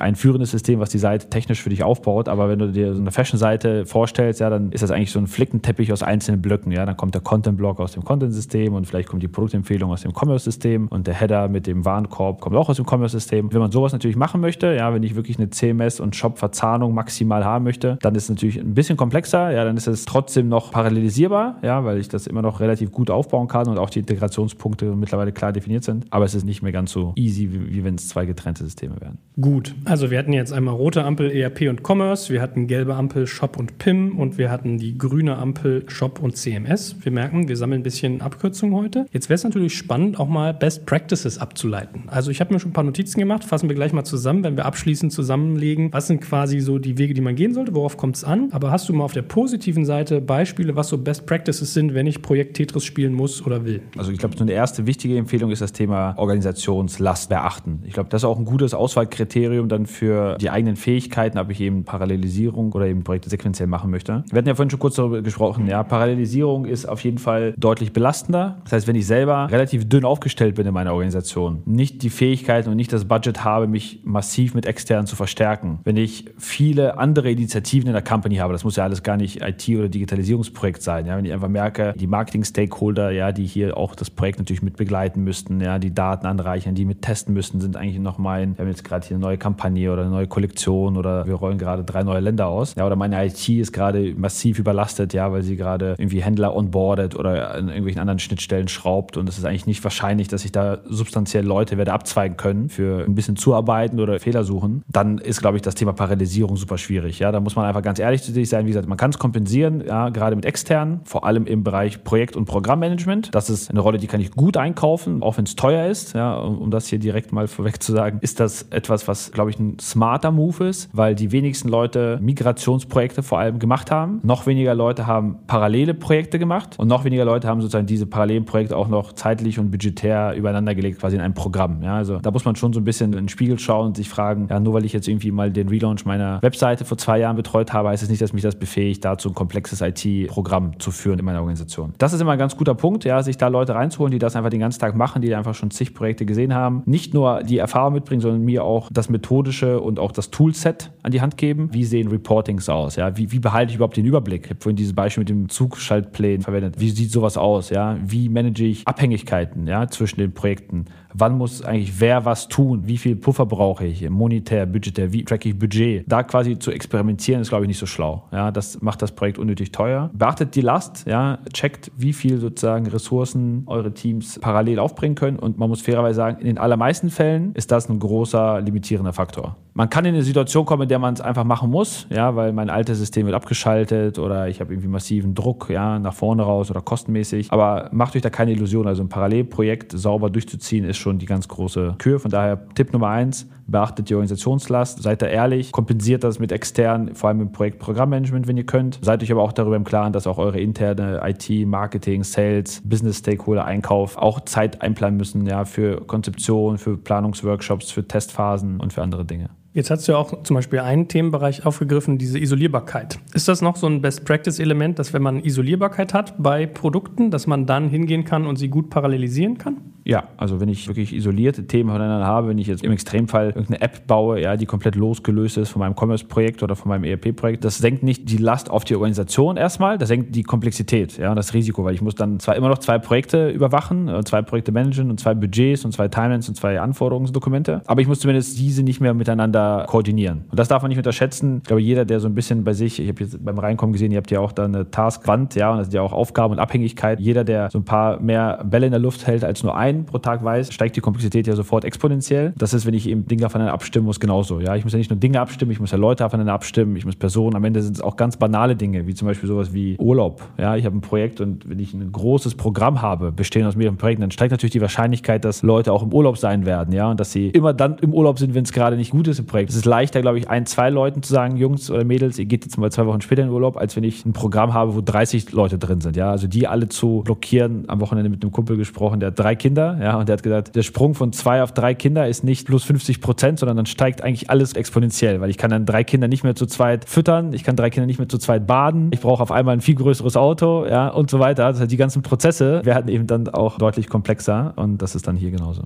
ein führendes System, was die Seite technisch für dich aufbaut. Aber wenn du dir so eine Fashion-Seite vorstellst, ja, dann ist das eigentlich so ein Flickenteppich aus einzelnen Blöcken. Ja, dann kommt der Content-Block aus dem Content-System und vielleicht kommt die Produktempfehlung aus dem Commerce-System und der Header mit dem Warenkorb kommt auch aus dem Commerce-System. Wenn man sowas natürlich machen möchte, ja, wenn ich wirklich eine CMS und Shop-Verzahnung maximal haben möchte, dann ist es natürlich ein bisschen komplexer. Ja, dann ist es trotzdem noch parallelisierbar, ja, weil ich das immer noch relativ gut aufbauen kann und auch die Integrationspunkte mittlerweile klar definiert sind. Aber es ist nicht mehr ganz so easy, wie, wie wenn es zwei getrennte Systeme wären. Gut, also wir hatten jetzt einmal rote Ampel ERP und Commerce, wir hatten gelbe Ampel Shop und PIM und wir hatten die grüne Ampel Shop und CMS. Wir merken, wir sammeln ein bisschen Abkürzungen heute. Jetzt wäre es natürlich spannend, auch mal Best Practices abzuleiten. Also ich habe mir schon ein paar Notizen gemacht, fassen wir gleich mal zusammen, wenn wir abschließend zusammenlegen, was sind quasi so die Wege, die man gehen sollte, worauf kommt es an. Aber hast du mal auf der positiven Seite Beispiele, was so Best Practices sind, wenn ich Projekt Tetris spielen muss oder will? Also ich glaube, so eine erste wichtige Empfehlung ist das Thema Organisationslast beachten. Ich glaube, das ist auch ein gutes Auswahlkriterium dann für die eigenen Fähigkeiten, ob ich eben Parallelisierung oder eben Projekte sequenziell machen möchte. Wir hatten ja vorhin schon kurz darüber gesprochen. Ja, Parallelisierung ist auf jeden Fall deutlich belastender. Das heißt, wenn ich selber relativ dünn aufgestellt bin in meiner Organisation, nicht die Fähigkeiten und nicht das Budget habe, mich massiv mit externen zu verstärken, wenn ich viele andere Initiativen in der Company habe, das muss ja alles gar nicht IT- oder Digitalisierungsprojekt sein. Ja, wenn ich einfach merke, die Marketing-Stakeholder, ja, die hier auch das Projekt natürlich mit begleiten müssten, ja, die Daten anreichern, die mit testen müssten, sind eigentlich noch mein, wir haben jetzt gerade hier eine neue Kampagne oder eine neue Kollektion oder wir rollen gerade drei neue Länder aus. Ja, oder meine IT ist gerade massiv überlastet, ja, weil sie gerade irgendwie Händler onboardet oder an irgendwelchen anderen Schnittstellen schraubt und es ist eigentlich nicht wahrscheinlich, dass ich da substanziell Leute werde abzweigen können für ein bisschen zuarbeiten oder Fehler suchen. Dann ist, glaube ich, das Thema Parallelisierung super schwierig. Ja, da muss man einfach ganz ehrlich zu sich sein. Wie gesagt, man kann es kompensieren, ja, gerade mit externen, vor allem im Bereich Projekt- und Programmmanagement. Das ist eine Rolle, die kann ich gut einkaufen, auch wenn es teuer ist. Ja, um, um das hier direkt mal vorweg zu sagen, ist das etwas, was, glaube ich, ein smarter Move ist, weil die wenigsten Leute Migrationsprojekte vor allem gemacht haben. Noch weniger Leute haben parallele Projekte gemacht und noch weniger Leute haben sozusagen diese parallelen Projekte auch noch zeitlich und budgetär übereinander gelegt, quasi in einem Programm. Ja, also da muss man schon so ein bisschen in den Spiegel schauen und sich fragen, ja, nur weil ich jetzt irgendwie mal den Relaunch meiner Webseite vor zwei Jahren betreut habe, heißt es das nicht, dass mich das befähigt, dazu ein komplexes IT-Programm zu führen in meiner Organisation. Das ist immer ein ganz guter Punkt, ja, sich da Leute reinzuholen, die das einfach den ganzen Tag machen, die einfach schon zig Projekte gesehen haben. Nicht nur die Erfahrung mitbringen, sondern mir auch das methodische und auch das Toolset an die Hand geben. Wie sehen Reportings aus? Ja? Wie, wie behalte ich überhaupt den Überblick? Ich habe vorhin dieses Beispiel mit dem Zugschaltplan verwendet. Wie sieht sowas aus? Ja? Wie manage ich Abhängigkeiten ja, zwischen den Projekten? Wann muss eigentlich wer was tun? Wie viel Puffer brauche ich? Monetär, budgetär, wie track ich Budget? Da quasi zu experimentieren, ist, glaube ich, nicht so schlau. Ja, das macht das Projekt unnötig teuer. Beachtet die Last, ja, checkt, wie viel sozusagen Ressourcen eure Teams parallel aufbringen können. Und man muss fairerweise sagen, in den allermeisten Fällen ist das ein großer limitierender Faktor. Man kann in eine Situation kommen, in der man es einfach machen muss, ja, weil mein altes System wird abgeschaltet oder ich habe irgendwie massiven Druck, ja, nach vorne raus oder kostenmäßig. Aber macht euch da keine Illusion. Also ein Parallelprojekt sauber durchzuziehen ist schon die ganz große Kür. Von daher Tipp Nummer eins, beachtet die Organisationslast, seid da ehrlich, kompensiert das mit extern, vor allem im Projekt Programmmanagement, wenn ihr könnt. Seid euch aber auch darüber im Klaren, dass auch eure interne IT, Marketing, Sales, Business Stakeholder, Einkauf auch Zeit einplanen müssen, ja, für Konzeption, für Planungsworkshops, für Testphasen und für andere Dinge. Jetzt hast du ja auch zum Beispiel einen Themenbereich aufgegriffen, diese Isolierbarkeit. Ist das noch so ein Best-Practice-Element, dass wenn man Isolierbarkeit hat bei Produkten, dass man dann hingehen kann und sie gut parallelisieren kann? Ja, also wenn ich wirklich isolierte Themen voneinander habe, wenn ich jetzt im Extremfall irgendeine App baue, ja, die komplett losgelöst ist von meinem Commerce-Projekt oder von meinem ERP-Projekt, das senkt nicht die Last auf die Organisation erstmal, das senkt die Komplexität, ja, und das Risiko, weil ich muss dann zwar immer noch zwei Projekte überwachen, äh, zwei Projekte managen und zwei Budgets und zwei Timelines und zwei Anforderungsdokumente, aber ich muss zumindest diese nicht mehr miteinander koordinieren. Und das darf man nicht unterschätzen. Ich glaube, jeder, der so ein bisschen bei sich, ich habe jetzt beim Reinkommen gesehen, ihr habt ja auch da eine Taskwand, ja, und das sind ja auch Aufgaben und Abhängigkeit. Jeder, der so ein paar mehr Bälle in der Luft hält als nur ein, pro Tag weiß, steigt die Komplexität ja sofort exponentiell. Das ist, wenn ich eben Dinge aufeinander abstimmen muss, genauso. Ja, ich muss ja nicht nur Dinge abstimmen, ich muss ja Leute aufeinander abstimmen, ich muss Personen. Am Ende sind es auch ganz banale Dinge, wie zum Beispiel sowas wie Urlaub. Ja, ich habe ein Projekt und wenn ich ein großes Programm habe, bestehend aus mehreren Projekten, dann steigt natürlich die Wahrscheinlichkeit, dass Leute auch im Urlaub sein werden, ja, und dass sie immer dann im Urlaub sind, wenn es gerade nicht gut ist im Projekt. Es ist leichter, glaube ich, ein, zwei Leuten zu sagen, Jungs oder Mädels, ihr geht jetzt mal zwei Wochen später in den Urlaub, als wenn ich ein Programm habe, wo 30 Leute drin sind. Ja, also die alle zu blockieren. Am Wochenende mit einem Kumpel gesprochen, der hat drei Kinder, ja, und der hat gesagt, der Sprung von zwei auf drei Kinder ist nicht plus 50 Prozent, sondern dann steigt eigentlich alles exponentiell, weil ich kann dann drei Kinder nicht mehr zu zweit füttern, ich kann drei Kinder nicht mehr zu zweit baden, ich brauche auf einmal ein viel größeres Auto, ja, und so weiter. Das heißt, die ganzen Prozesse werden eben dann auch deutlich komplexer und das ist dann hier genauso.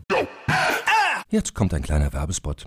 Jetzt kommt ein kleiner Werbespot.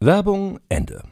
Werbung Ende.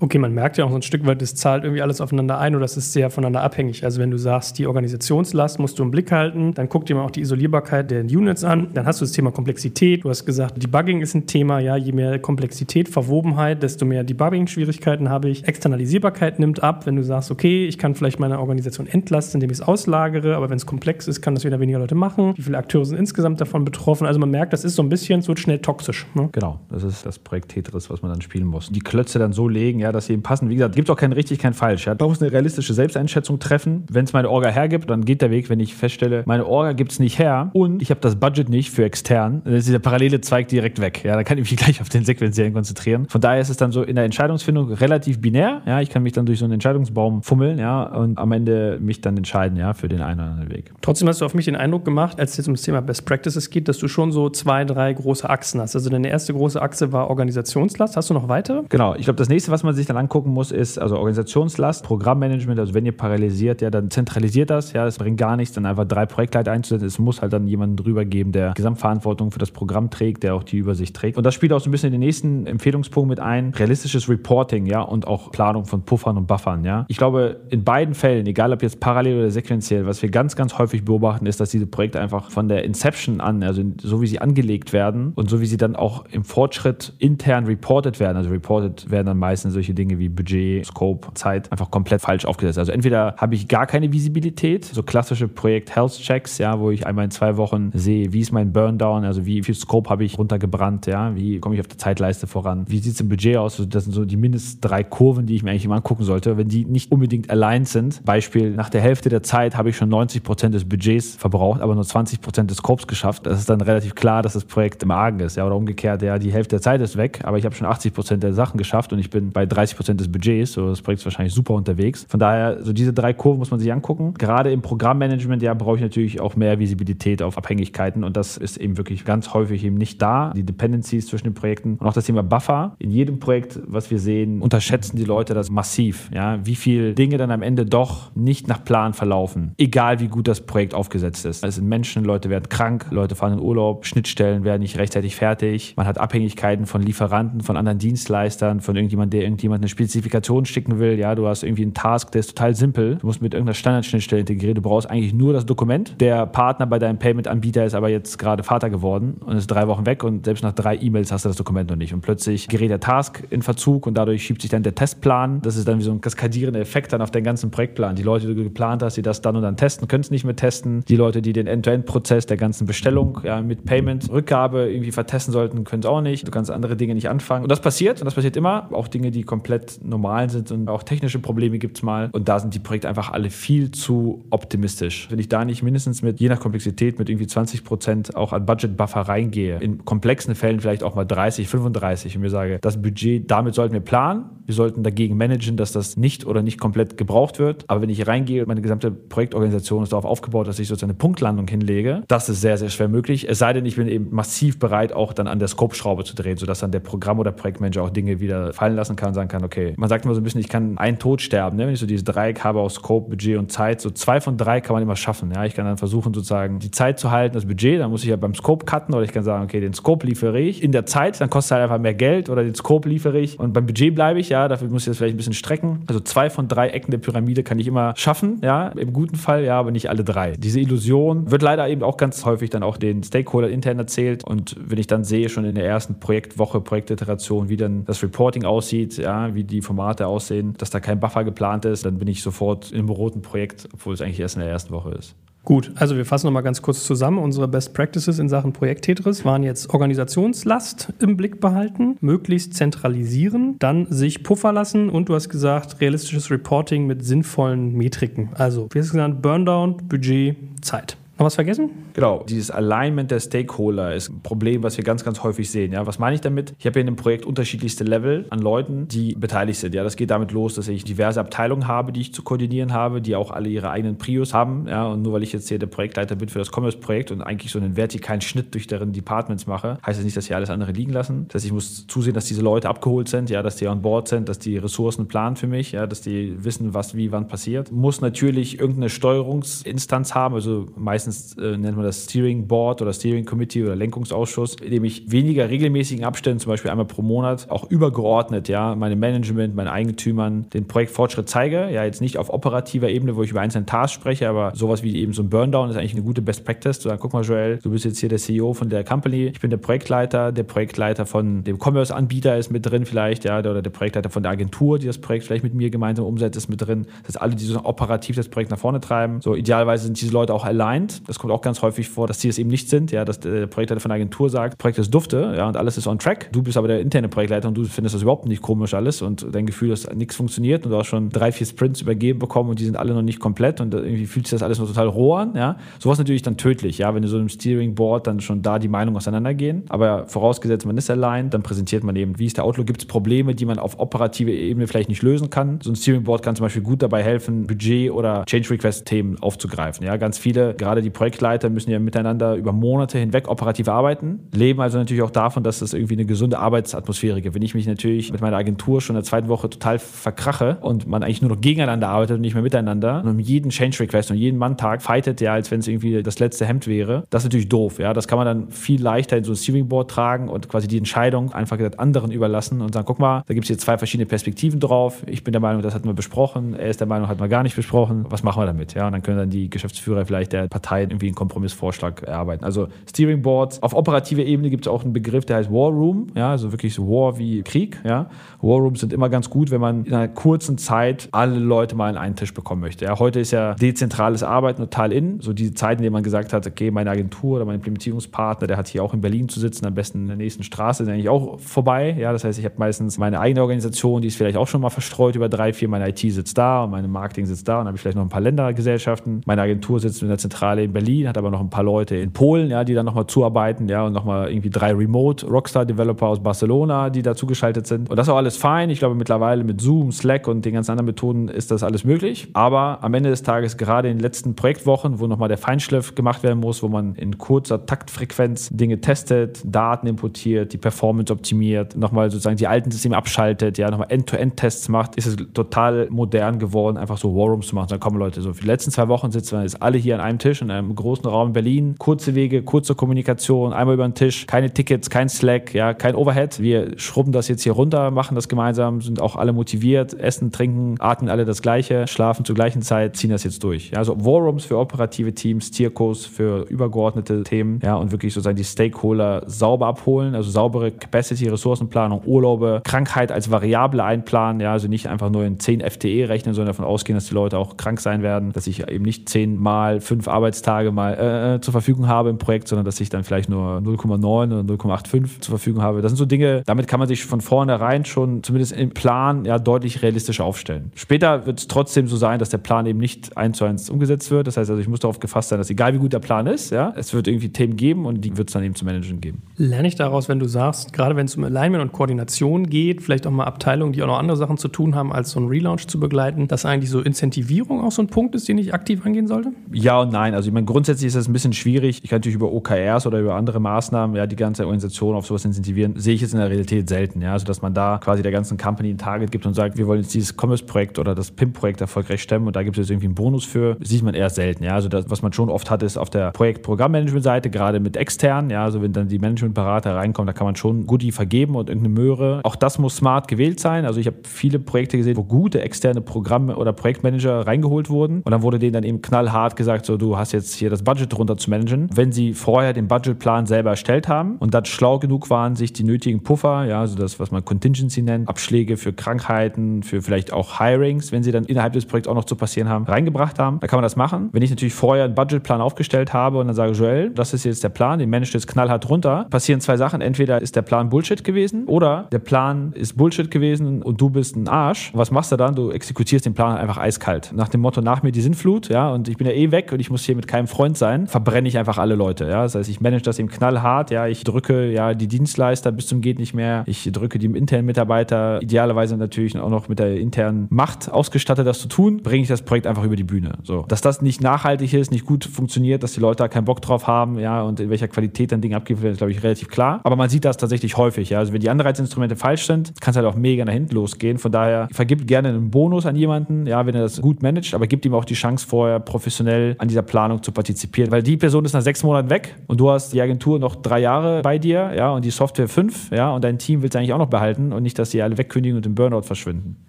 Okay, man merkt ja auch so ein Stück weit, das zahlt irgendwie alles aufeinander ein oder es ist sehr voneinander abhängig. Also wenn du sagst, die Organisationslast musst du im Blick halten, dann guck dir mal auch die Isolierbarkeit der Units an. Dann hast du das Thema Komplexität. Du hast gesagt, Debugging ist ein Thema. Ja, je mehr Komplexität, Verwobenheit, desto mehr Debugging-Schwierigkeiten habe ich. Externalisierbarkeit nimmt ab, wenn du sagst, okay, ich kann vielleicht meine Organisation entlasten, indem ich es auslagere, aber wenn es komplex ist, kann das wieder weniger Leute machen. Wie viele Akteure sind insgesamt davon betroffen? Also man merkt, das ist so ein bisschen, es wird schnell toxisch. Ne? Genau, das ist das Projekt Tetris, was man dann spielen muss. Die Klötze dann so legen, ja, dass sie eben passen. Wie gesagt, gibt auch kein richtig, kein falsch. Ja. Man muss eine realistische Selbsteinschätzung treffen. Wenn es meine Orga hergibt, dann geht der Weg, wenn ich feststelle, meine Orga gibt es nicht her und ich habe das Budget nicht für extern, dann ist dieser parallele Zweig direkt weg. Ja, dann kann ich mich gleich auf den sequenziellen konzentrieren. Von daher ist es dann so in der Entscheidungsfindung relativ binär. Ja, ich kann mich dann durch so einen Entscheidungsbaum fummeln, ja, und am Ende mich dann entscheiden, ja, für den einen oder anderen Weg. Trotzdem hast du auf mich den Eindruck gemacht, als es jetzt um das Thema Best Practices geht, dass du schon so zwei, drei große Achsen hast. Also deine erste große Achse war Organisationslast. Hast du noch weitere? Genau. Ich glaube, das nächste, was man sich dann angucken muss, ist also Organisationslast, Programmmanagement. Also wenn ihr parallelisiert, ja, dann zentralisiert das. Ja, es bringt gar nichts, dann einfach drei Projektleiter einzusetzen. Es muss halt dann jemanden drüber geben, der Gesamtverantwortung für das Programm trägt, der auch die Übersicht trägt. Und das spielt auch so ein bisschen in den nächsten Empfehlungspunkt mit ein. Realistisches Reporting, ja, und auch Planung von Puffern und Buffern, ja. Ich glaube, in beiden Fällen, egal ob jetzt parallel oder sequenziell, was wir ganz, ganz häufig beobachten, ist, dass diese Projekte einfach von der Inception an, also so wie sie angelegt werden und so wie sie dann auch im Fortschritt intern reported werden. Also reported werden dann meistens solche Dinge wie Budget, Scope, Zeit einfach komplett falsch aufgesetzt. Also entweder habe ich gar keine Visibilität, so klassische Projekt Health Checks, ja, wo ich einmal in zwei Wochen sehe, wie ist mein Burndown, also wie viel Scope habe ich runtergebrannt, ja, wie komme ich auf der Zeitleiste voran, wie sieht es im Budget aus, also das sind so die mindestens drei Kurven, die ich mir eigentlich immer angucken sollte, wenn die nicht unbedingt aligned sind. Beispiel, nach der Hälfte der Zeit habe ich schon 90 Prozent des Budgets verbraucht, aber nur 20 Prozent des Scopes geschafft. Das ist dann relativ klar, dass das Projekt im Argen ist, ja, oder umgekehrt, ja, die Hälfte der Zeit ist weg, aber ich habe schon 80 Prozent der Sachen geschafft und ich bin bei 30 Prozent des Budgets. So, das Projekt ist wahrscheinlich super unterwegs. Von daher, so diese drei Kurven muss man sich angucken. Gerade im Programmmanagement, ja, brauche ich natürlich auch mehr Visibilität auf Abhängigkeiten und das ist eben wirklich ganz häufig eben nicht da. Die Dependencies zwischen den Projekten und auch das Thema Buffer. In jedem Projekt, was wir sehen, unterschätzen die Leute das massiv. Ja, wie viele Dinge dann am Ende doch nicht nach Plan verlaufen. Egal wie gut das Projekt aufgesetzt ist. Es sind Menschen, Leute werden krank, Leute fahren in Urlaub, Schnittstellen werden nicht rechtzeitig fertig. Man hat Abhängigkeiten von Lieferanten, von anderen Dienstleistern, von irgendjemand, der irgendjemand eine Spezifikation schicken will. Ja, du hast irgendwie einen Task, der ist total simpel. Du musst mit irgendeiner Standardschnittstelle integrieren. Du brauchst eigentlich nur das Dokument. Der Partner bei deinem Payment-Anbieter ist aber jetzt gerade Vater geworden und ist drei Wochen weg und selbst nach drei E-Mails hast du das Dokument noch nicht. Und plötzlich gerät der Task in Verzug und dadurch schiebt sich dann der Testplan. Das ist dann wie so ein kaskadierender Effekt dann auf deinen ganzen Projektplan. Die Leute, die du geplant hast, die das dann und dann testen, können es nicht mehr testen. Die Leute, die den End-to-End-Prozess der ganzen Bestellung ja, mit Payment, Rückgabe irgendwie vertesten sollten, können es auch nicht. Du kannst andere Dinge nicht anfangen. Und das passiert und das passiert immer. Auch Dinge, die komplett normal sind und auch technische Probleme gibt es mal. Und da sind die Projekte einfach alle viel zu optimistisch. Wenn ich da nicht mindestens mit, je nach Komplexität, mit irgendwie 20 Prozent auch an Budget-Buffer reingehe, in komplexen Fällen vielleicht auch mal 30, 35 und mir sage, das Budget, damit sollten wir planen. Wir sollten dagegen managen, dass das nicht oder nicht komplett gebraucht wird. Aber wenn ich reingehe, meine gesamte Projektorganisation ist darauf aufgebaut, dass ich sozusagen eine Punktlandung hinlege, das ist sehr, sehr schwer möglich. Es sei denn, ich bin eben massiv bereit, auch dann an der Scope-Schraube zu drehen, sodass dann der Programm- oder Projektmanager auch Dinge wieder fallen lassen kann und sagen kann, okay, man sagt immer so ein bisschen, ich kann einen Tod sterben, ne? wenn ich so dieses Dreieck habe aus Scope, Budget und Zeit. So zwei von drei kann man immer schaffen. Ja? Ich kann dann versuchen, sozusagen die Zeit zu halten, das Budget, dann muss ich ja beim Scope cutten oder ich kann sagen, okay, den Scope liefere ich in der Zeit, dann kostet es halt einfach mehr Geld oder den Scope liefere ich und beim Budget bleibe ich, ja, dafür muss ich das vielleicht ein bisschen strecken. Also zwei von drei Ecken der Pyramide kann ich immer schaffen, ja, im guten Fall, ja, aber nicht alle drei. Diese Illusion wird leider eben auch ganz häufig dann auch den Stakeholder intern erzählt und wenn ich dann sehe, schon in der ersten Projektwoche, Projektiteration, wie dann das Reporting aussieht, ja, wie die Formate aussehen, dass da kein Buffer geplant ist, dann bin ich sofort im roten Projekt, obwohl es eigentlich erst in der ersten Woche ist. Gut, also wir fassen nochmal ganz kurz zusammen. Unsere Best Practices in Sachen Projekt Tetris waren jetzt Organisationslast im Blick behalten, möglichst zentralisieren, dann sich Puffer lassen und du hast gesagt, realistisches Reporting mit sinnvollen Metriken. Also, wie hast du genannt, Burndown, Budget, Zeit. Noch was vergessen? Genau, dieses Alignment der Stakeholder ist ein Problem, was wir ganz, ganz häufig sehen. Ja, was meine ich damit? Ich habe hier in einem Projekt unterschiedlichste Level an Leuten, die beteiligt sind. Ja, das geht damit los, dass ich diverse Abteilungen habe, die ich zu koordinieren habe, die auch alle ihre eigenen Prios haben. Ja, und nur weil ich jetzt hier der Projektleiter bin für das Commerce-Projekt und eigentlich so einen vertikalen Schnitt durch deren Departments mache, heißt das nicht, dass ich alles andere liegen lassen. Das heißt, ich muss zusehen, dass diese Leute abgeholt sind, ja, dass die on board sind, dass die Ressourcen planen für mich, ja, dass die wissen, was wie wann passiert. Muss natürlich irgendeine Steuerungsinstanz haben, also meistens äh, nennt man das Steering Board oder Steering Committee oder Lenkungsausschuss, in dem ich weniger regelmäßigen Abständen, zum Beispiel einmal pro Monat, auch übergeordnet, ja, meinem Management, meinen Eigentümern den Projektfortschritt zeige. Ja, jetzt nicht auf operativer Ebene, wo ich über einzelne Tasks spreche, aber sowas wie eben so ein Burndown ist eigentlich eine gute Best Practice. Zu sagen, guck mal, Joel, du bist jetzt hier der CEO von der Company, ich bin der Projektleiter, der Projektleiter von dem Commerce-Anbieter ist mit drin vielleicht, ja, oder der Projektleiter von der Agentur, die das Projekt vielleicht mit mir gemeinsam umsetzt, ist mit drin. Das heißt, alle, die so operativ das Projekt nach vorne treiben. So idealerweise sind diese Leute auch aligned. Das kommt auch ganz häufig vor, dass die es eben nicht sind, ja, dass der Projektleiter von der Agentur sagt, Projekt ist dufte, ja, und alles ist on track. Du bist aber der interne Projektleiter und du findest das überhaupt nicht komisch alles und dein Gefühl, dass nichts funktioniert und du hast schon drei, vier Sprints übergeben bekommen und die sind alle noch nicht komplett und irgendwie fühlt sich das alles noch total roh an, ja. Sowas natürlich dann tödlich, ja, wenn du so im Steering Board dann schon da die Meinungen auseinandergehen. Aber vorausgesetzt, man ist allein, dann präsentiert man eben, wie ist der Outlook, gibt es Probleme, die man auf operative Ebene vielleicht nicht lösen kann. So ein Steering Board kann zum Beispiel gut dabei helfen, Budget oder Change Request Themen aufzugreifen. Ja, ganz viele, gerade die Projektleiter müssen ja miteinander über Monate hinweg operativ arbeiten, leben also natürlich auch davon, dass es irgendwie eine gesunde Arbeitsatmosphäre gibt. Wenn ich mich natürlich mit meiner Agentur schon in der zweiten Woche total verkrache und man eigentlich nur noch gegeneinander arbeitet und nicht mehr miteinander und um jeden Change Request und jeden Manntag fightet, ja, als wenn es irgendwie das letzte Hemd wäre, das ist natürlich doof. Ja, das kann man dann viel leichter in so ein Steering Board tragen und quasi die Entscheidung einfach gesagt anderen überlassen und sagen, guck mal, da gibt es hier zwei verschiedene Perspektiven drauf. Ich bin der Meinung, das hatten wir besprochen. Er ist der Meinung, hat man gar nicht besprochen. Was machen wir damit? Ja, und dann können dann die Geschäftsführer vielleicht der Parteien irgendwie einen Kompromissvorschlag erarbeiten. Also Steering Boards. Auf operativer Ebene gibt es auch einen Begriff, der heißt War Room. Ja, also wirklich so War wie Krieg. Ja, War Rooms sind immer ganz gut, wenn man in einer kurzen Zeit alle Leute mal an einen Tisch bekommen möchte. Ja, heute ist ja dezentrales Arbeiten total in. So die Zeit, in der man gesagt hat, okay, meine Agentur oder mein Implementierungspartner, der hat hier auch in Berlin zu sitzen, am besten in der nächsten Straße, ist eigentlich auch vorbei. Ja, das heißt, ich habe meistens meine eigene Organisation, die ist vielleicht auch schon mal verstreut über drei, vier. Meine IT sitzt da und meine Marketing sitzt da und habe ich vielleicht noch ein paar Ländergesellschaften. Meine Agentur sitzt in der Zentrale in Berlin, hat aber noch ein paar Leute in Polen, ja, die dann nochmal zuarbeiten, ja, und nochmal irgendwie drei Remote Rockstar-Developer aus Barcelona, die da zugeschaltet sind. Und das ist auch alles fein. Ich glaube, mittlerweile mit Zoom, Slack und den ganzen anderen Methoden ist das alles möglich. Aber am Ende des Tages, gerade in den letzten Projektwochen, wo nochmal der Feinschliff gemacht werden muss, wo man in kurzer Taktfrequenz Dinge testet, Daten importiert, die Performance optimiert, nochmal sozusagen die alten Systeme abschaltet, ja, nochmal End-to-End-Tests macht, ist es total modern geworden, einfach so Warrooms zu machen. Da kommen Leute so. Für die letzten zwei Wochen sitzen wir jetzt alle hier an einem Tisch in einem großen Raum in Berlin. Kurze Wege, kurze Kommunikation, einmal über den Tisch, keine Tickets, kein Slack, ja, kein Overhead. Wir schrubben das jetzt hier runter, machen das gemeinsam, sind auch alle motiviert, essen, trinken, atmen alle das Gleiche, schlafen zur gleichen Zeit, ziehen das jetzt durch. Ja, also Warrooms für operative Teams, Tierkurs für übergeordnete Themen, ja, und wirklich sozusagen die Stakeholder sauber abholen, also saubere Capacity, Ressourcenplanung, Urlaube, Krankheit als Variable einplanen, ja, also nicht einfach nur in 10 FTE rechnen, sondern davon ausgehen, dass die Leute auch krank sein werden, dass ich eben nicht 10 mal 5 Arbeitstage mal äh, zur Verfügung habe im Projekt, sondern dass ich dann vielleicht nur 0,9 oder 0,85 zur Verfügung habe. Das sind so Dinge, damit kann man sich von vornherein schon zumindest im Plan ja deutlich realistischer aufstellen. Später wird es trotzdem so sein, dass der Plan eben nicht eins zu eins umgesetzt wird. Das heißt also, ich muss darauf gefasst sein, dass egal wie gut der Plan ist, ja, es wird irgendwie Themen geben und die wird es dann eben zu managen geben. Lerne ich daraus, wenn du sagst, gerade wenn es um Alignment und Koordination geht, vielleicht auch mal Abteilungen, die auch noch andere Sachen zu tun haben, als so einen Relaunch zu begleiten, dass eigentlich so Incentivierung auch so ein Punkt ist, den ich aktiv angehen sollte? Ja und nein. Also ich meine, grundsätzlich ist das ein bisschen schwierig. Ich kann natürlich über OKRs oder über andere Maßnahmen ja die ganze Organisation auf sowas incentivieren. Sehe ich jetzt in der Realität selten. Ja, also dass man da quasi der ganzen Company ein Target gibt und sagt, wir wollen jetzt dieses Commerce-Projekt oder das PIM-Projekt erfolgreich stemmen und da gibt es jetzt irgendwie einen Bonus für, sieht man eher selten. Ja, also das, was man schon oft hat, ist auf der Projekt-Programmmanagement-Seite, gerade mit externen, ja, also wenn dann die Managementberater reinkommen, da kann man schon Goodie vergeben und irgendeine Möhre. Auch das muss smart gewählt sein. Also ich habe viele Projekte gesehen, wo gute externe Programme oder Projektmanager reingeholt wurden und dann wurde denen dann eben knallhart gesagt, so du hast jetzt hier das Budget runter zu managen. Wenn sie vorher den Budgetplan selber erstellt haben und dann schlau genug waren, sich die nötigen Puffer, ja, also das, was man Contingency nennt, Abschläge für Krankheiten, für vielleicht auch Hirings, wenn sie dann innerhalb des Projekts auch noch zu passieren haben, reingebracht haben, dann kann man das machen. Wenn ich natürlich vorher einen Budgetplan aufgestellt habe und dann sage, Joel, das ist jetzt der Plan, den managst du jetzt knallhart runter, passieren zwei Sachen. Entweder ist der Plan Bullshit gewesen oder der Plan ist Bullshit gewesen und du bist ein Arsch. Was machst du dann? Du exekutierst den Plan einfach eiskalt. Nach dem Motto, nach mir die Sinnflut, ja, und ich bin ja eh weg und ich muss hier mit keinem Freund sein, verbrenne ich einfach alle Leute, ja. Das heißt, ich manage das eben knallhart, ja, ich drücke ja die Dienstleister bis zum geht nicht mehr, ich drücke die internen Mitarbeiter, idealerweise natürlich auch noch mit der internen Macht ausgestattet, das zu tun, bringe ich das Projekt einfach über die Bühne. So. Dass das nicht nachhaltig ist, nicht gut funktioniert, dass die Leute da keinen Bock drauf haben, ja, und in welcher Qualität dann Dinge abgegeben werden, ist, glaube ich, relativ klar. Aber man sieht das tatsächlich häufig, ja. Also wenn die Anreizinstrumente falsch sind, kann es halt auch mega nach hinten losgehen. Von daher vergibt gerne einen Bonus an jemanden, ja, wenn er das gut managt, aber gibt ihm auch die Chance vorher professionell an dieser Planung zu partizipieren. Weil die Person ist nach sechs Monaten weg und du hast die Agentur noch drei Jahre bei dir, ja, und die Software fünf, ja, und dein Team willst du eigentlich auch noch behalten und nicht, dass sie alle wegkündigen und im Burnout verschwinden.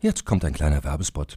Jetzt kommt ein kleiner Werbespot.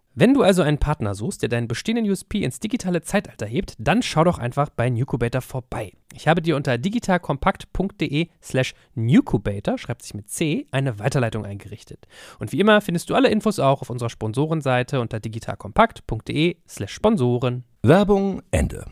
Wenn du also einen Partner suchst, der deinen bestehenden USP ins digitale Zeitalter hebt, dann schau doch einfach bei Nucubator vorbei. Ich habe dir unter digitalkompakt.de slash Nucubator, schreibt sich mit C, eine Weiterleitung eingerichtet. Und wie immer findest du alle Infos auch auf unserer Sponsorenseite unter digitalkompakt.de slash Sponsoren. Werbung Ende.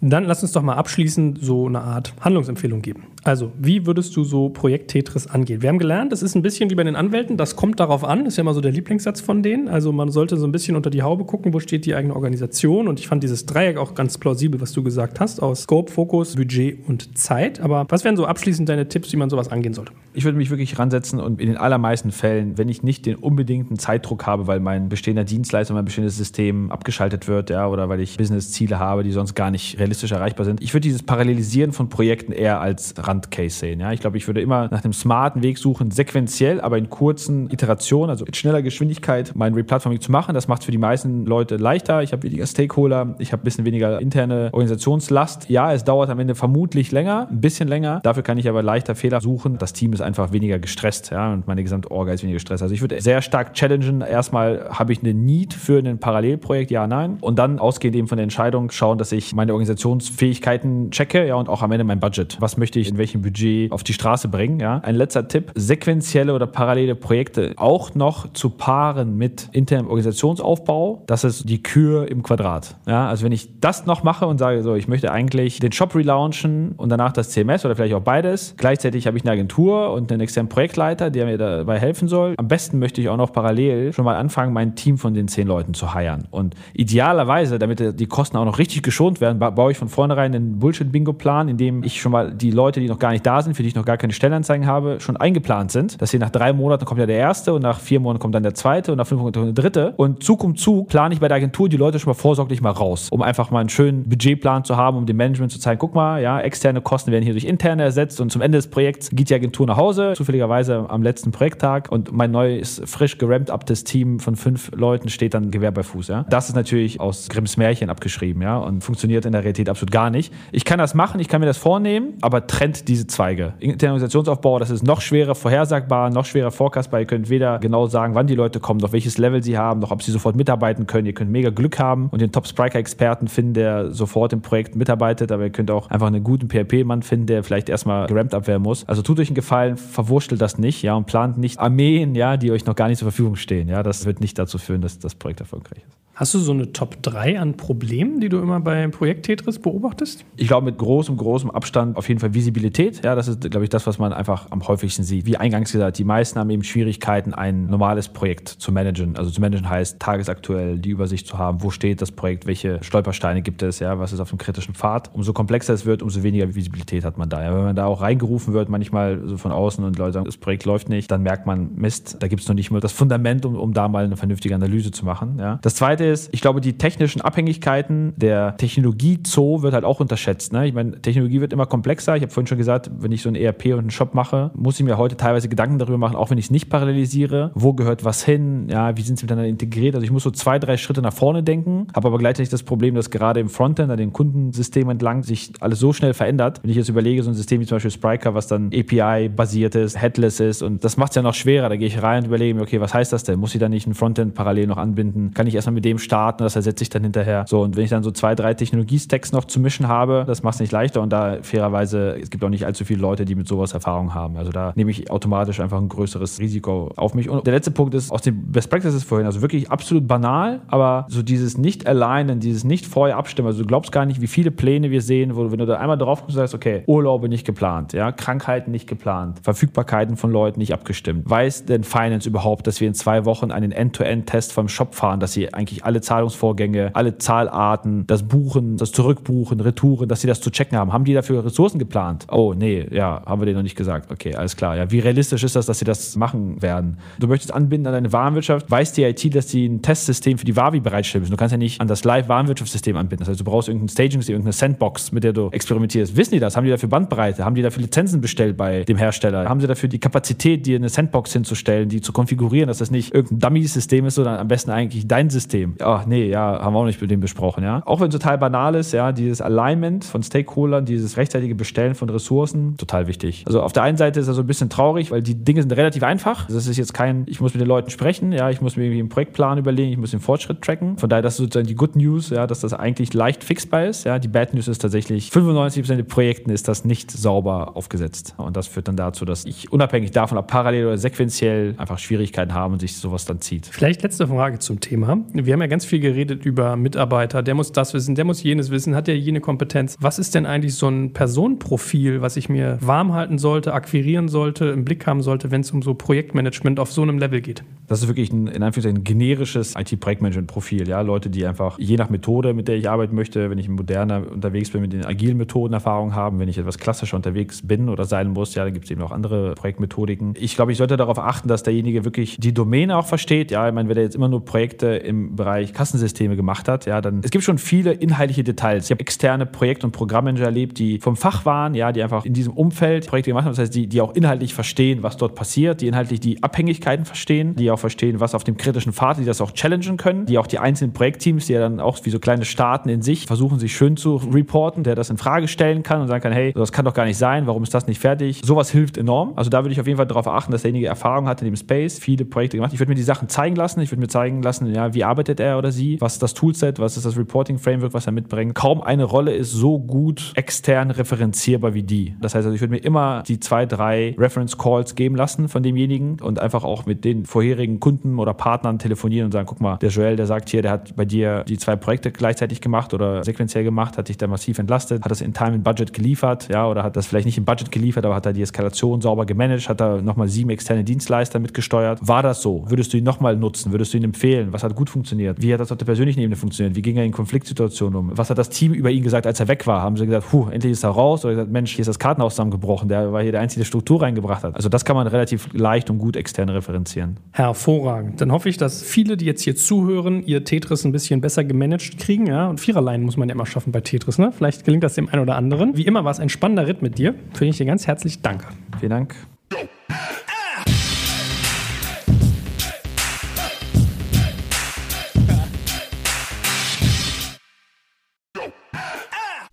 Dann lass uns doch mal abschließend so eine Art Handlungsempfehlung geben. Also, wie würdest du so Projekt Tetris angehen? Wir haben gelernt, das ist ein bisschen wie bei den Anwälten, das kommt darauf an, das ist ja immer so der Lieblingssatz von denen. Also, man sollte so ein bisschen unter die Haube gucken, wo steht die eigene Organisation. Und ich fand dieses Dreieck auch ganz plausibel, was du gesagt hast, aus Scope, Fokus, Budget und Zeit. Aber was wären so abschließend deine Tipps, wie man sowas angehen sollte? Ich würde mich wirklich ransetzen und in den allermeisten Fällen, wenn ich nicht den unbedingten Zeitdruck habe, weil mein bestehender Dienstleister, mein bestehendes System abgeschaltet wird, ja, oder weil ich Business-Ziele habe, die sonst gar nicht realistisch erreichbar sind. Ich würde dieses Parallelisieren von Projekten eher als Randcase sehen. Ja. Ich glaube, ich würde immer nach einem smarten Weg suchen, sequenziell, aber in kurzen Iterationen, also mit schneller Geschwindigkeit, mein Replatforming zu machen. Das macht es für die meisten Leute leichter. Ich habe weniger Stakeholder, ich habe ein bisschen weniger interne Organisationslast. Ja, es dauert am Ende vermutlich länger, ein bisschen länger. Dafür kann ich aber leichter Fehler suchen. Das Team ist einfach weniger gestresst ja, und meine gesamte Orga ist weniger gestresst. Also ich würde sehr stark challengen. Erstmal habe ich eine Need für ein Parallelprojekt, ja, nein. Und dann ausgehend eben von der Entscheidung schauen, dass ich meine Organisationsfähigkeiten checke, ja, und auch am Ende mein Budget. Was möchte ich in welchem Budget auf die Straße bringen, ja. Ein letzter Tipp, sequenzielle oder parallele Projekte auch noch zu paaren mit internem Organisationsaufbau. Das ist die Kür im Quadrat, ja. Also wenn ich das noch mache und sage, so, ich möchte eigentlich den Shop relaunchen und danach das CMS oder vielleicht auch beides. Gleichzeitig habe ich eine Agentur und einen externen Projektleiter, der mir dabei helfen soll. Am besten möchte ich auch noch parallel schon mal anfangen, mein Team von den zehn Leuten zu heiern. Und idealerweise, damit die Kosten auch noch richtig geschont werden, baue ich von vornherein einen Bullshit-Bingo-Plan, in dem ich schon mal die Leute, die noch gar nicht da sind, für die ich noch gar keine Stellenanzeigen habe, schon eingeplant sind. Dass sie nach drei Monaten kommt ja der erste und nach vier Monaten kommt dann der zweite und nach fünf Monaten kommt der dritte. Und Zug um Zug plane ich bei der Agentur die Leute schon mal vorsorglich mal raus, um einfach mal einen schönen Budgetplan zu haben, um dem Management zu zeigen, guck mal, ja, externe Kosten werden hier durch interne ersetzt und zum Ende des Projekts geht die Agentur nach Hause, zufälligerweise am letzten Projekttag und mein neues, frisch gerampt uptes Team von fünf Leuten steht dann Gewehr bei Fuß. Ja. Das ist natürlich aus Grimms Märchen abgeschrieben ja, und funktioniert in der Realität absolut gar nicht. Ich kann das machen, ich kann mir das vornehmen, aber diese Zweige. Internalisationsaufbau, das ist noch schwerer vorhersagbar, noch schwerer forecastbar. Ihr könnt weder genau sagen, wann die Leute kommen, auf welches Level sie haben, noch ob sie sofort mitarbeiten können. Ihr könnt mega Glück haben und den Top-Spriker-Experten finden, der sofort im Projekt mitarbeitet, aber ihr könnt auch einfach einen guten PHP-Mann finden, der vielleicht erstmal gerampt up werden muss. Also tut euch einen Gefallen, verwurschtelt das nicht, ja, und plant nicht Armeen, ja, die euch noch gar nicht zur Verfügung stehen, ja. Das wird nicht dazu führen, dass das Projekt erfolgreich ist. Hast du so eine Top 3 an Problemen, die du immer beim Projekt Tetris beobachtest? Ich glaube, mit großem, großem Abstand auf jeden Fall Visibilität. Ja, das ist, glaube ich, das, was man einfach am häufigsten sieht. Wie eingangs gesagt, die meisten haben eben Schwierigkeiten, ein normales Projekt zu managen. Also zu managen heißt, tagesaktuell die Übersicht zu haben, wo steht das Projekt, welche Stolpersteine gibt es, ja, was ist auf dem kritischen Pfad. Umso komplexer es wird, umso weniger Visibilität hat man da. Ja, wenn man da auch reingerufen wird, manchmal so von außen und Leute sagen, das Projekt läuft nicht, dann merkt man, Mist, da gibt es noch nicht mal das Fundament, um, um da mal eine vernünftige Analyse zu machen. Ja. Das zweite ist, ich glaube, die technischen Abhängigkeiten der Technologie-Zoo wird halt auch unterschätzt. Ne? Ich meine, Technologie wird immer komplexer. Ich habe vorhin schon gesagt, wenn ich so ein ERP und einen Shop mache, muss ich mir heute teilweise Gedanken darüber machen, auch wenn ich es nicht parallelisiere, wo gehört was hin, ja, wie sind sie miteinander integriert. Also ich muss so zwei, drei Schritte nach vorne denken, habe aber gleichzeitig das Problem, dass gerade im Frontend, an den Kundensystemen entlang, sich alles so schnell verändert. Wenn ich jetzt überlege, so ein System wie zum Beispiel Spryker, was dann API-basiert ist, headless ist und das macht es ja noch schwerer. Da gehe ich rein und überlege mir, okay, was heißt das denn? Muss ich da nicht ein Frontend parallel noch anbinden? Kann ich erstmal mit dem starten? Das ersetze ich dann hinterher. So, und wenn ich dann so zwei, drei Technologiestacks noch zu mischen habe, das macht es nicht leichter und da fairerweise, es gibt auch nicht allzu viele Leute, die mit sowas Erfahrung haben. Also da nehme ich automatisch einfach ein größeres Risiko auf mich. Und der letzte Punkt ist aus den Best Practices vorhin, also wirklich absolut banal, aber so dieses Nicht-Alignen, dieses nicht vorher abstimmen. Also du glaubst gar nicht, wie viele Pläne wir sehen, wo wenn du da einmal drauf und sagst, okay, Urlaube nicht geplant, ja, Krankheiten nicht geplant, Verfügbarkeiten von Leuten nicht abgestimmt. Weiß denn Finance überhaupt, dass wir in zwei Wochen einen End-to-End-Test vom Shop fahren, dass sie eigentlich alle Zahlungsvorgänge, alle Zahlarten, das Buchen, das Zurückbuchen, Retouren, dass sie das zu checken haben. Haben die dafür Ressourcen geplant? Oh, nee, ja, haben wir denen noch nicht gesagt. Okay, alles klar. Ja, wie realistisch ist das, dass sie das machen werden? Du möchtest anbinden an deine Warenwirtschaft, weiß die IT, dass sie ein Testsystem für die Wavi bereitstellen müssen. Du kannst ja nicht an das Live-Warenwirtschaftssystem anbinden. Das heißt, du brauchst irgendein Staging-System, irgendeine Sandbox, mit der du experimentierst. Wissen die das? Haben die dafür Bandbreite? Haben die dafür Lizenzen bestellt bei dem Hersteller? Haben sie dafür die Kapazität, dir eine Sandbox hinzustellen, die zu konfigurieren, dass das nicht irgendein Dummy-System ist, sondern am besten eigentlich dein System? Ach nee, ja, haben wir auch nicht mit dem besprochen, ja. Auch wenn es total banal ist, ja, dieses Alignment von Stakeholdern, dieses rechtzeitige Bestellen von Ressourcen, total wichtig. Also auf der einen Seite ist das so ein bisschen traurig, weil die Dinge sind relativ einfach. Das ist jetzt kein, ich muss mit den Leuten sprechen, ja, ich muss mir irgendwie einen Projektplan überlegen, ich muss den Fortschritt tracken. Von daher, das ist sozusagen die Good News, ja, dass das eigentlich leicht fixbar ist. Ja, die Bad News ist tatsächlich, 95% der Projekten ist das nicht sauber aufgesetzt. Und das führt dann dazu, dass ich unabhängig davon, ob parallel oder sequenziell einfach Schwierigkeiten habe und sich sowas dann zieht. Vielleicht letzte Frage zum Thema. Wir haben ja ganz viel geredet über Mitarbeiter, der muss das wissen, der muss jenes wissen. Hat er jene Kompetenz. Was ist denn eigentlich so ein Personenprofil, was ich mir warm halten sollte, akquirieren sollte, im Blick haben sollte, wenn es um so Projektmanagement auf so einem Level geht? Das ist wirklich ein, in Anführungszeichen, generisches IT-Projektmanagement-Profil. Ja? Leute, die einfach je nach Methode, mit der ich arbeiten möchte, wenn ich moderner unterwegs bin, mit den agilen Methoden Erfahrung haben, wenn ich etwas klassischer unterwegs bin oder sein muss, ja, dann gibt es eben auch andere Projektmethodiken. Ich glaube, ich sollte darauf achten, dass derjenige wirklich die Domäne auch versteht. Ja, ich meine, wenn er jetzt immer nur Projekte im Bereich Kassensysteme gemacht hat, ja, dann es gibt schon viele inhaltliche Details. Ich habe externe Projekt- und Programmmanager erlebt, die vom Fach waren, ja, die einfach in diesem Umfeld Projekte gemacht haben. Das heißt, die, die auch inhaltlich verstehen, was dort passiert, die inhaltlich die Abhängigkeiten verstehen, die auch verstehen, was auf dem kritischen Pfad, die das auch challengen können, die auch die einzelnen Projektteams, die ja dann auch wie so kleine Staaten in sich versuchen, sich schön zu reporten, der das in Frage stellen kann und sagen kann, hey, das kann doch gar nicht sein, warum ist das nicht fertig? Sowas hilft enorm. Also da würde ich auf jeden Fall darauf achten, dass derjenige Erfahrung hat in dem Space, viele Projekte gemacht. Ich würde mir die Sachen zeigen lassen, ich würde mir zeigen lassen, ja, wie arbeitet er oder sie, was ist das Toolset, was ist das Reporting Framework, was er mitbringt. Kaum eine Rolle ist so gut extern referenzierbar wie die. Das heißt also, ich würde mir immer die zwei, drei Reference Calls geben lassen von demjenigen und einfach auch mit den vorherigen Kunden oder Partnern telefonieren und sagen, guck mal, der Joel, der sagt hier, der hat bei dir die zwei Projekte gleichzeitig gemacht oder sequenziell gemacht, hat dich da massiv entlastet, hat das in Time and Budget geliefert, ja, oder hat das vielleicht nicht im Budget geliefert, aber hat er die Eskalation sauber gemanagt, hat da nochmal sieben externe Dienstleister mitgesteuert. War das so? Würdest du ihn nochmal nutzen? Würdest du ihn empfehlen? Was hat gut funktioniert? Wie hat das auf der persönlichen Ebene funktioniert? Wie ging er in Konfliktsituationen um? Was hat das Team über ihn gesagt, als er weg war? Haben sie gesagt, puh, endlich ist er raus? Oder gesagt, Mensch, hier ist das Kartenhaus zusammengebrochen, der war hier der Einzige, der Struktur reingebracht hat. Also das kann man relativ leicht und gut extern referenzieren. Hervorragend. Dann hoffe ich, dass viele, die jetzt hier zuhören, ihr Tetris ein bisschen besser gemanagt kriegen. Ja? Und Viererlein muss man ja immer schaffen bei Tetris. Ne? Vielleicht gelingt das dem einen oder anderen. Wie immer war es ein spannender Ritt mit dir. Finde ich dir ganz herzlich Danke. Vielen Dank.